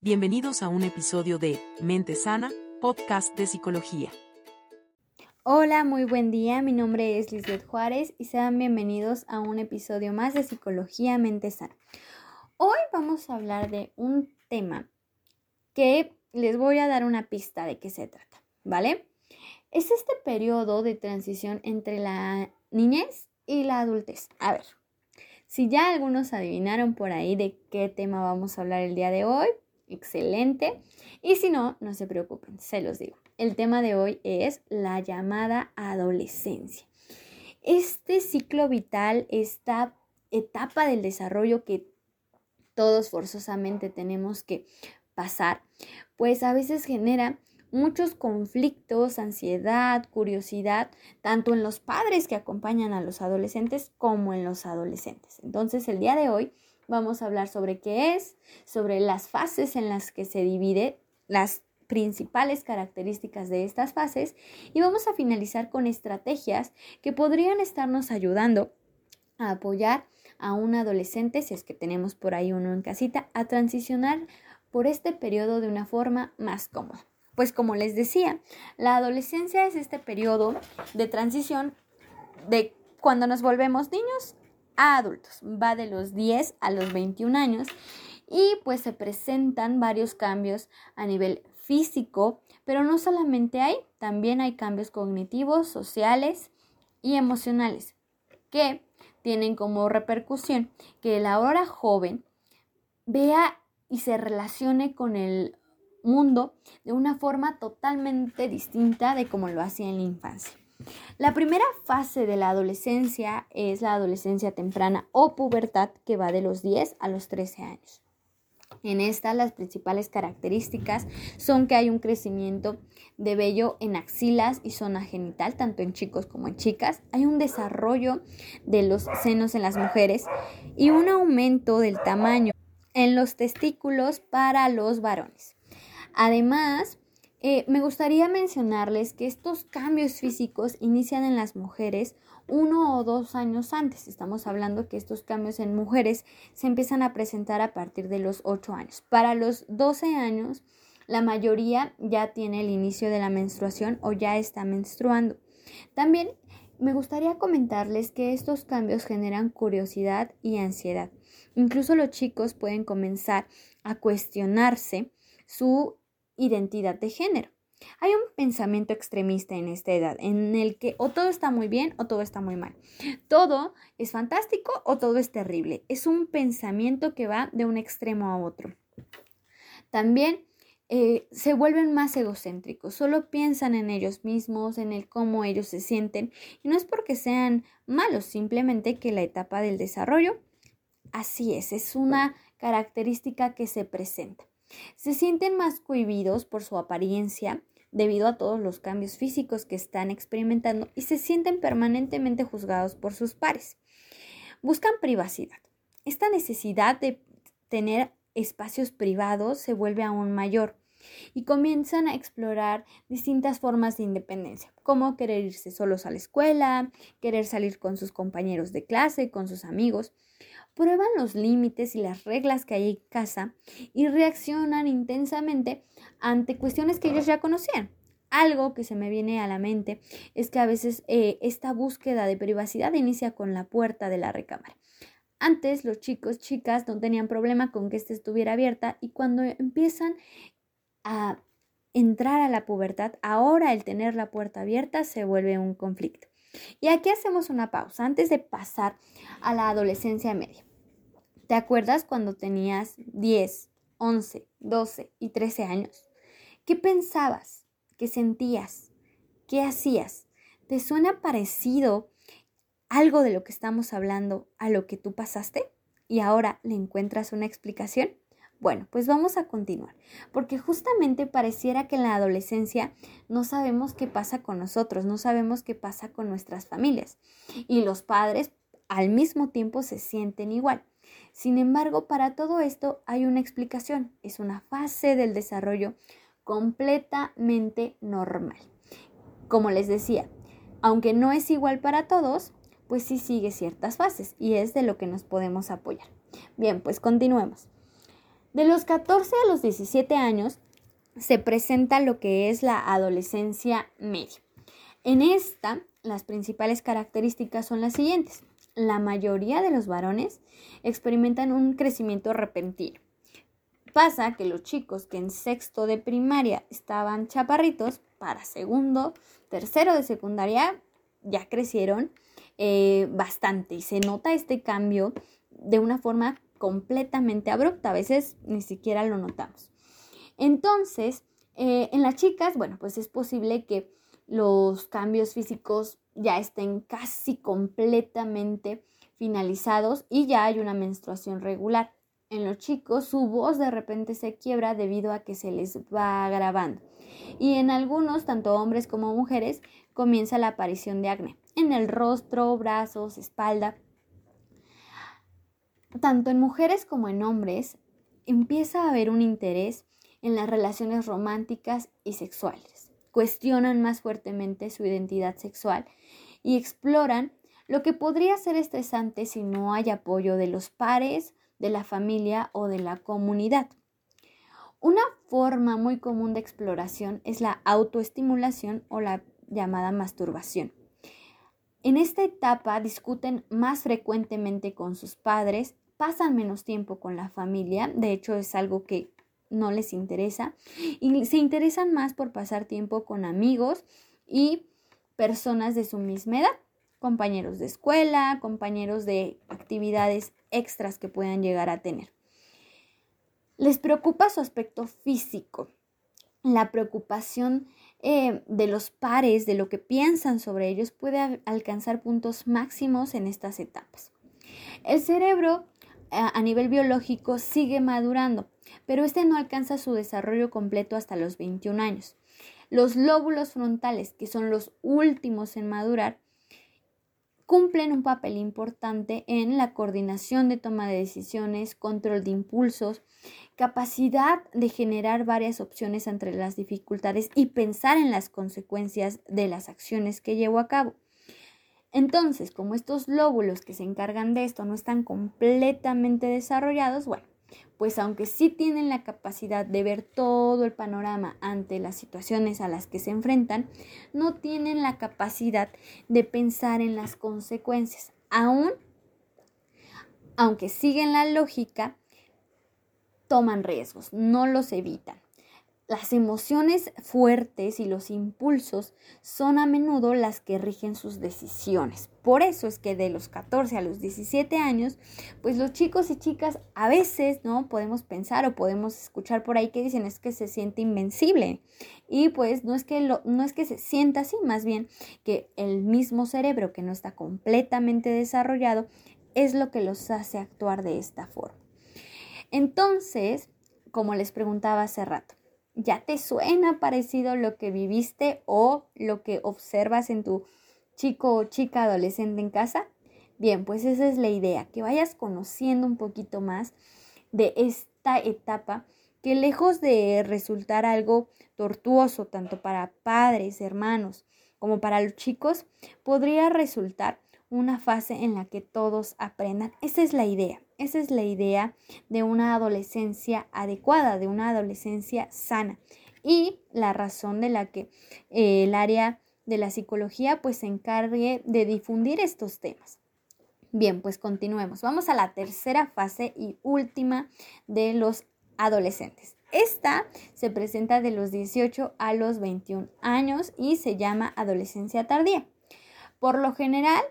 Bienvenidos a un episodio de Mente Sana, podcast de psicología. Hola, muy buen día. Mi nombre es Lisbeth Juárez y sean bienvenidos a un episodio más de Psicología Mente Sana. Hoy vamos a hablar de un tema que les voy a dar una pista de qué se trata, ¿vale? Es este periodo de transición entre la niñez y la adultez. A ver, si ya algunos adivinaron por ahí de qué tema vamos a hablar el día de hoy, excelente. Y si no, no se preocupen, se los digo. El tema de hoy es la llamada adolescencia. Este ciclo vital, esta etapa del desarrollo que todos forzosamente tenemos que pasar, pues a veces genera muchos conflictos, ansiedad, curiosidad, tanto en los padres que acompañan a los adolescentes como en los adolescentes. Entonces, el día de hoy Vamos a hablar sobre qué es, sobre las fases en las que se divide, las principales características de estas fases y vamos a finalizar con estrategias que podrían estarnos ayudando a apoyar a un adolescente, si es que tenemos por ahí uno en casita, a transicionar por este periodo de una forma más cómoda. Pues como les decía, la adolescencia es este periodo de transición de cuando nos volvemos niños adultos. Va de los 10 a los 21 años y pues se presentan varios cambios a nivel físico, pero no solamente hay, también hay cambios cognitivos, sociales y emocionales que tienen como repercusión que la hora joven vea y se relacione con el mundo de una forma totalmente distinta de como lo hacía en la infancia. La primera fase de la adolescencia es la adolescencia temprana o pubertad que va de los 10 a los 13 años. En esta las principales características son que hay un crecimiento de vello en axilas y zona genital, tanto en chicos como en chicas. Hay un desarrollo de los senos en las mujeres y un aumento del tamaño en los testículos para los varones. Además, eh, me gustaría mencionarles que estos cambios físicos inician en las mujeres uno o dos años antes. Estamos hablando que estos cambios en mujeres se empiezan a presentar a partir de los 8 años. Para los 12 años, la mayoría ya tiene el inicio de la menstruación o ya está menstruando. También me gustaría comentarles que estos cambios generan curiosidad y ansiedad. Incluso los chicos pueden comenzar a cuestionarse su identidad de género. Hay un pensamiento extremista en esta edad en el que o todo está muy bien o todo está muy mal. Todo es fantástico o todo es terrible. Es un pensamiento que va de un extremo a otro. También eh, se vuelven más egocéntricos, solo piensan en ellos mismos, en el cómo ellos se sienten, y no es porque sean malos, simplemente que la etapa del desarrollo, así es, es una característica que se presenta. Se sienten más cohibidos por su apariencia debido a todos los cambios físicos que están experimentando y se sienten permanentemente juzgados por sus pares. Buscan privacidad. Esta necesidad de tener espacios privados se vuelve aún mayor y comienzan a explorar distintas formas de independencia, como querer irse solos a la escuela, querer salir con sus compañeros de clase, con sus amigos, prueban los límites y las reglas que hay en casa y reaccionan intensamente ante cuestiones que ellos ya conocían. Algo que se me viene a la mente es que a veces eh, esta búsqueda de privacidad inicia con la puerta de la recámara. Antes los chicos, chicas no tenían problema con que ésta estuviera abierta y cuando empiezan a entrar a la pubertad, ahora el tener la puerta abierta se vuelve un conflicto. Y aquí hacemos una pausa antes de pasar a la adolescencia media. ¿Te acuerdas cuando tenías 10, 11, 12 y 13 años? ¿Qué pensabas? ¿Qué sentías? ¿Qué hacías? ¿Te suena parecido algo de lo que estamos hablando a lo que tú pasaste? ¿Y ahora le encuentras una explicación? Bueno, pues vamos a continuar, porque justamente pareciera que en la adolescencia no sabemos qué pasa con nosotros, no sabemos qué pasa con nuestras familias. Y los padres al mismo tiempo se sienten igual. Sin embargo, para todo esto hay una explicación. Es una fase del desarrollo completamente normal. Como les decía, aunque no es igual para todos, pues sí sigue ciertas fases y es de lo que nos podemos apoyar. Bien, pues continuemos. De los 14 a los 17 años se presenta lo que es la adolescencia media. En esta, las principales características son las siguientes. La mayoría de los varones experimentan un crecimiento repentino. Pasa que los chicos que en sexto de primaria estaban chaparritos, para segundo, tercero de secundaria ya crecieron eh, bastante y se nota este cambio de una forma completamente abrupta. A veces ni siquiera lo notamos. Entonces, eh, en las chicas, bueno, pues es posible que los cambios físicos ya estén casi completamente finalizados y ya hay una menstruación regular. En los chicos su voz de repente se quiebra debido a que se les va agravando. Y en algunos, tanto hombres como mujeres, comienza la aparición de acné en el rostro, brazos, espalda. Tanto en mujeres como en hombres empieza a haber un interés en las relaciones románticas y sexuales. Cuestionan más fuertemente su identidad sexual y exploran lo que podría ser estresante si no hay apoyo de los pares, de la familia o de la comunidad. Una forma muy común de exploración es la autoestimulación o la llamada masturbación. En esta etapa discuten más frecuentemente con sus padres, pasan menos tiempo con la familia, de hecho es algo que no les interesa y se interesan más por pasar tiempo con amigos y personas de su misma edad, compañeros de escuela, compañeros de actividades extras que puedan llegar a tener. Les preocupa su aspecto físico, la preocupación eh, de los pares, de lo que piensan sobre ellos, puede alcanzar puntos máximos en estas etapas. El cerebro a nivel biológico sigue madurando, pero este no alcanza su desarrollo completo hasta los 21 años. Los lóbulos frontales, que son los últimos en madurar, cumplen un papel importante en la coordinación de toma de decisiones, control de impulsos, capacidad de generar varias opciones entre las dificultades y pensar en las consecuencias de las acciones que llevo a cabo. Entonces, como estos lóbulos que se encargan de esto no están completamente desarrollados, bueno, pues aunque sí tienen la capacidad de ver todo el panorama ante las situaciones a las que se enfrentan, no tienen la capacidad de pensar en las consecuencias. Aún, aunque siguen la lógica, toman riesgos, no los evitan. Las emociones fuertes y los impulsos son a menudo las que rigen sus decisiones. Por eso es que de los 14 a los 17 años, pues los chicos y chicas a veces, ¿no? Podemos pensar o podemos escuchar por ahí que dicen es que se siente invencible. Y pues no es que no es que se sienta así, más bien que el mismo cerebro que no está completamente desarrollado es lo que los hace actuar de esta forma. Entonces, como les preguntaba hace rato, ¿Ya te suena parecido lo que viviste o lo que observas en tu chico o chica adolescente en casa? Bien, pues esa es la idea, que vayas conociendo un poquito más de esta etapa que lejos de resultar algo tortuoso tanto para padres, hermanos, como para los chicos, podría resultar una fase en la que todos aprendan. Esa es la idea. Esa es la idea de una adolescencia adecuada, de una adolescencia sana. Y la razón de la que eh, el área de la psicología pues se encargue de difundir estos temas. Bien, pues continuemos. Vamos a la tercera fase y última de los adolescentes. Esta se presenta de los 18 a los 21 años y se llama adolescencia tardía. Por lo general,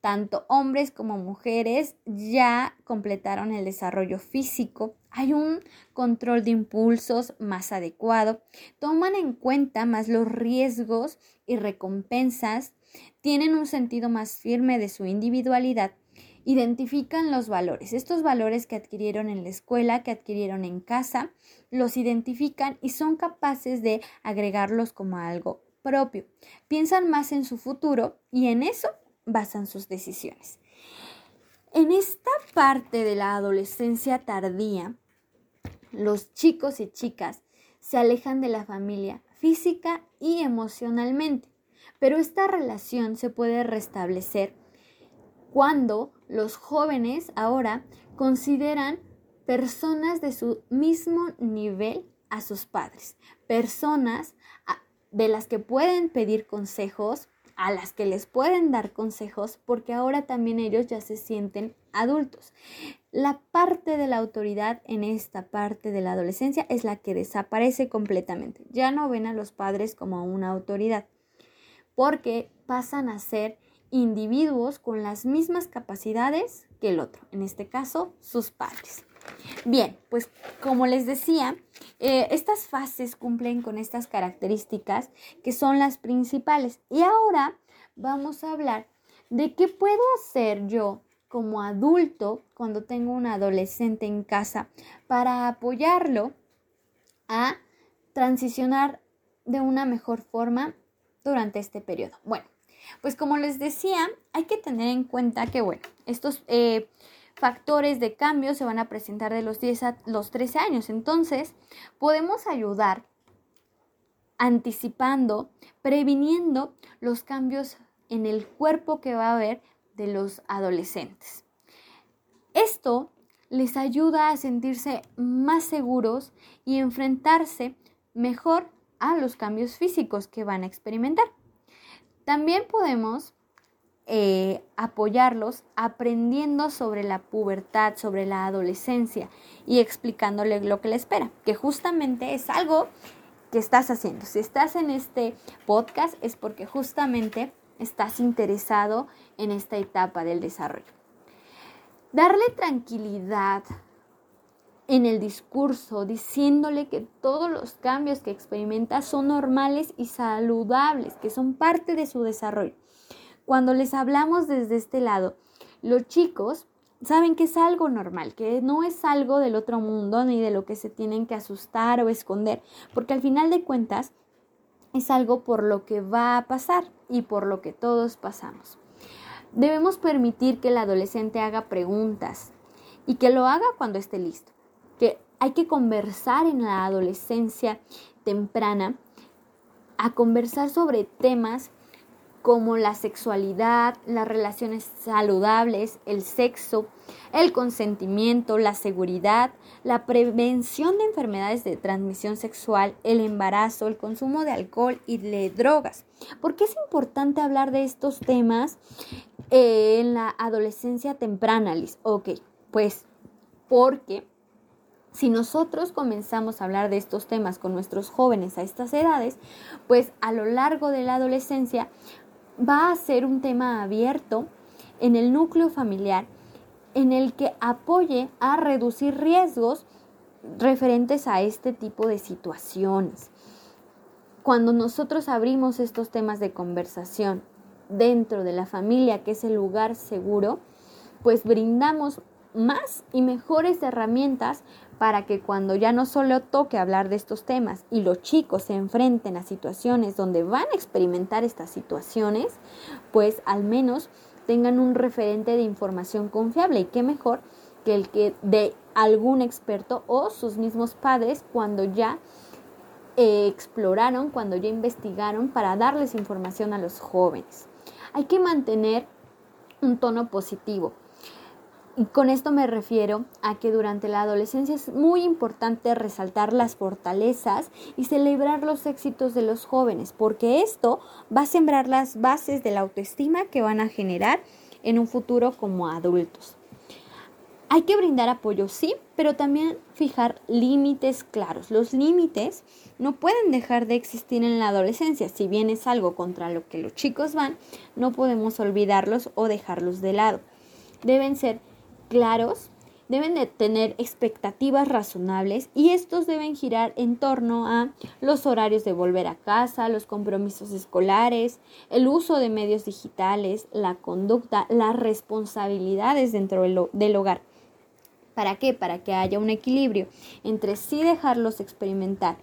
tanto hombres como mujeres ya completaron el desarrollo físico, hay un control de impulsos más adecuado, toman en cuenta más los riesgos y recompensas, tienen un sentido más firme de su individualidad, identifican los valores, estos valores que adquirieron en la escuela, que adquirieron en casa, los identifican y son capaces de agregarlos como algo propio. Piensan más en su futuro y en eso basan sus decisiones. En esta parte de la adolescencia tardía, los chicos y chicas se alejan de la familia física y emocionalmente, pero esta relación se puede restablecer cuando los jóvenes ahora consideran personas de su mismo nivel a sus padres, personas de las que pueden pedir consejos, a las que les pueden dar consejos, porque ahora también ellos ya se sienten adultos. La parte de la autoridad en esta parte de la adolescencia es la que desaparece completamente. Ya no ven a los padres como una autoridad, porque pasan a ser individuos con las mismas capacidades que el otro, en este caso sus padres. Bien, pues como les decía, eh, estas fases cumplen con estas características que son las principales. Y ahora vamos a hablar de qué puedo hacer yo como adulto cuando tengo un adolescente en casa para apoyarlo a transicionar de una mejor forma durante este periodo. Bueno, pues como les decía, hay que tener en cuenta que, bueno, estos eh, factores de cambio se van a presentar de los 10 a los 13 años. Entonces, podemos ayudar anticipando, previniendo los cambios en el cuerpo que va a haber de los adolescentes. Esto les ayuda a sentirse más seguros y enfrentarse mejor a los cambios físicos que van a experimentar. También podemos eh, apoyarlos aprendiendo sobre la pubertad, sobre la adolescencia y explicándole lo que le espera, que justamente es algo que estás haciendo. Si estás en este podcast es porque justamente estás interesado en esta etapa del desarrollo. Darle tranquilidad en el discurso, diciéndole que todos los cambios que experimenta son normales y saludables, que son parte de su desarrollo cuando les hablamos desde este lado, los chicos saben que es algo normal, que no es algo del otro mundo ni de lo que se tienen que asustar o esconder, porque al final de cuentas es algo por lo que va a pasar y por lo que todos pasamos. Debemos permitir que el adolescente haga preguntas y que lo haga cuando esté listo, que hay que conversar en la adolescencia temprana, a conversar sobre temas como la sexualidad, las relaciones saludables, el sexo, el consentimiento, la seguridad, la prevención de enfermedades de transmisión sexual, el embarazo, el consumo de alcohol y de drogas. ¿Por qué es importante hablar de estos temas eh, en la adolescencia temprana, Liz? Ok, pues porque si nosotros comenzamos a hablar de estos temas con nuestros jóvenes a estas edades, pues a lo largo de la adolescencia va a ser un tema abierto en el núcleo familiar en el que apoye a reducir riesgos referentes a este tipo de situaciones. Cuando nosotros abrimos estos temas de conversación dentro de la familia, que es el lugar seguro, pues brindamos más y mejores herramientas para que cuando ya no solo toque hablar de estos temas y los chicos se enfrenten a situaciones donde van a experimentar estas situaciones, pues al menos tengan un referente de información confiable y qué mejor que el que de algún experto o sus mismos padres cuando ya eh, exploraron, cuando ya investigaron para darles información a los jóvenes. Hay que mantener un tono positivo y con esto me refiero a que durante la adolescencia es muy importante resaltar las fortalezas y celebrar los éxitos de los jóvenes, porque esto va a sembrar las bases de la autoestima que van a generar en un futuro como adultos. Hay que brindar apoyo, sí, pero también fijar límites claros. Los límites no pueden dejar de existir en la adolescencia. Si bien es algo contra lo que los chicos van, no podemos olvidarlos o dejarlos de lado. Deben ser claros, deben de tener expectativas razonables y estos deben girar en torno a los horarios de volver a casa, los compromisos escolares, el uso de medios digitales, la conducta, las responsabilidades dentro del hogar. ¿Para qué? Para que haya un equilibrio entre sí dejarlos experimentar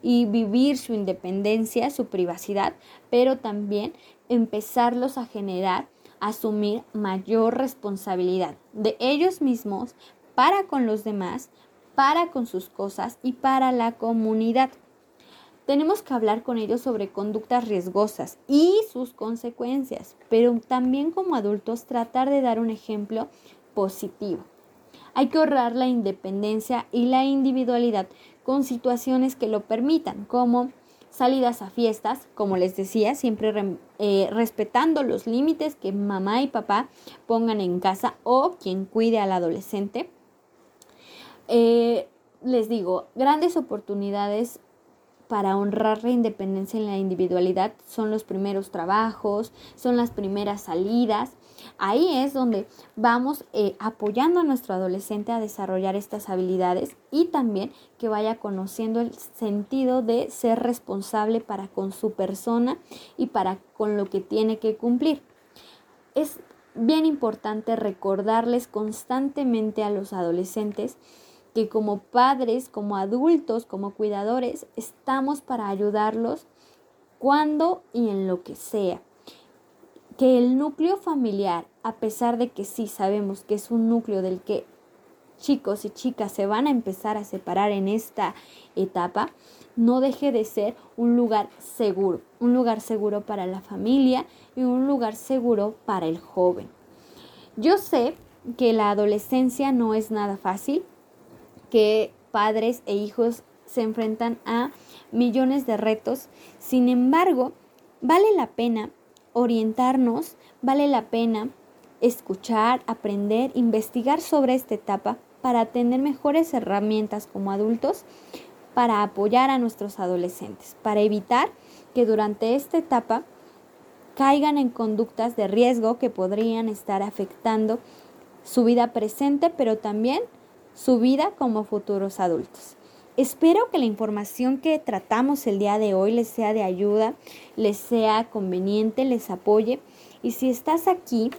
y vivir su independencia, su privacidad, pero también empezarlos a generar asumir mayor responsabilidad de ellos mismos para con los demás, para con sus cosas y para la comunidad. Tenemos que hablar con ellos sobre conductas riesgosas y sus consecuencias, pero también como adultos tratar de dar un ejemplo positivo. Hay que ahorrar la independencia y la individualidad con situaciones que lo permitan, como salidas a fiestas, como les decía, siempre eh, respetando los límites que mamá y papá pongan en casa o quien cuide al adolescente. Eh, les digo, grandes oportunidades para honrar la independencia y la individualidad son los primeros trabajos, son las primeras salidas. Ahí es donde vamos eh, apoyando a nuestro adolescente a desarrollar estas habilidades y también que vaya conociendo el sentido de ser responsable para con su persona y para con lo que tiene que cumplir. Es bien importante recordarles constantemente a los adolescentes que como padres, como adultos, como cuidadores, estamos para ayudarlos cuando y en lo que sea. Que el núcleo familiar, a pesar de que sí sabemos que es un núcleo del que chicos y chicas se van a empezar a separar en esta etapa, no deje de ser un lugar seguro, un lugar seguro para la familia y un lugar seguro para el joven. Yo sé que la adolescencia no es nada fácil, que padres e hijos se enfrentan a millones de retos. Sin embargo, vale la pena orientarnos, vale la pena escuchar, aprender, investigar sobre esta etapa para tener mejores herramientas como adultos para apoyar a nuestros adolescentes, para evitar que durante esta etapa caigan en conductas de riesgo que podrían estar afectando su vida presente, pero también su vida como futuros adultos. Espero que la información que tratamos el día de hoy les sea de ayuda, les sea conveniente, les apoye. Y si estás aquí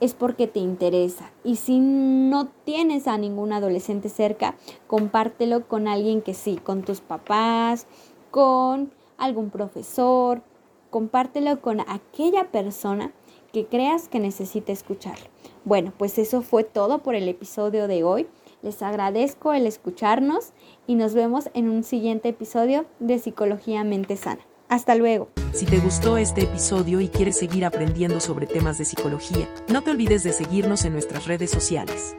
es porque te interesa. Y si no tienes a ningún adolescente cerca, compártelo con alguien que sí, con tus papás, con algún profesor, compártelo con aquella persona que creas que necesite escucharlo. Bueno, pues eso fue todo por el episodio de hoy. Les agradezco el escucharnos y nos vemos en un siguiente episodio de Psicología Mente Sana. Hasta luego. Si te gustó este episodio y quieres seguir aprendiendo sobre temas de psicología, no te olvides de seguirnos en nuestras redes sociales.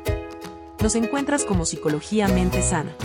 Nos encuentras como Psicología Mente Sana.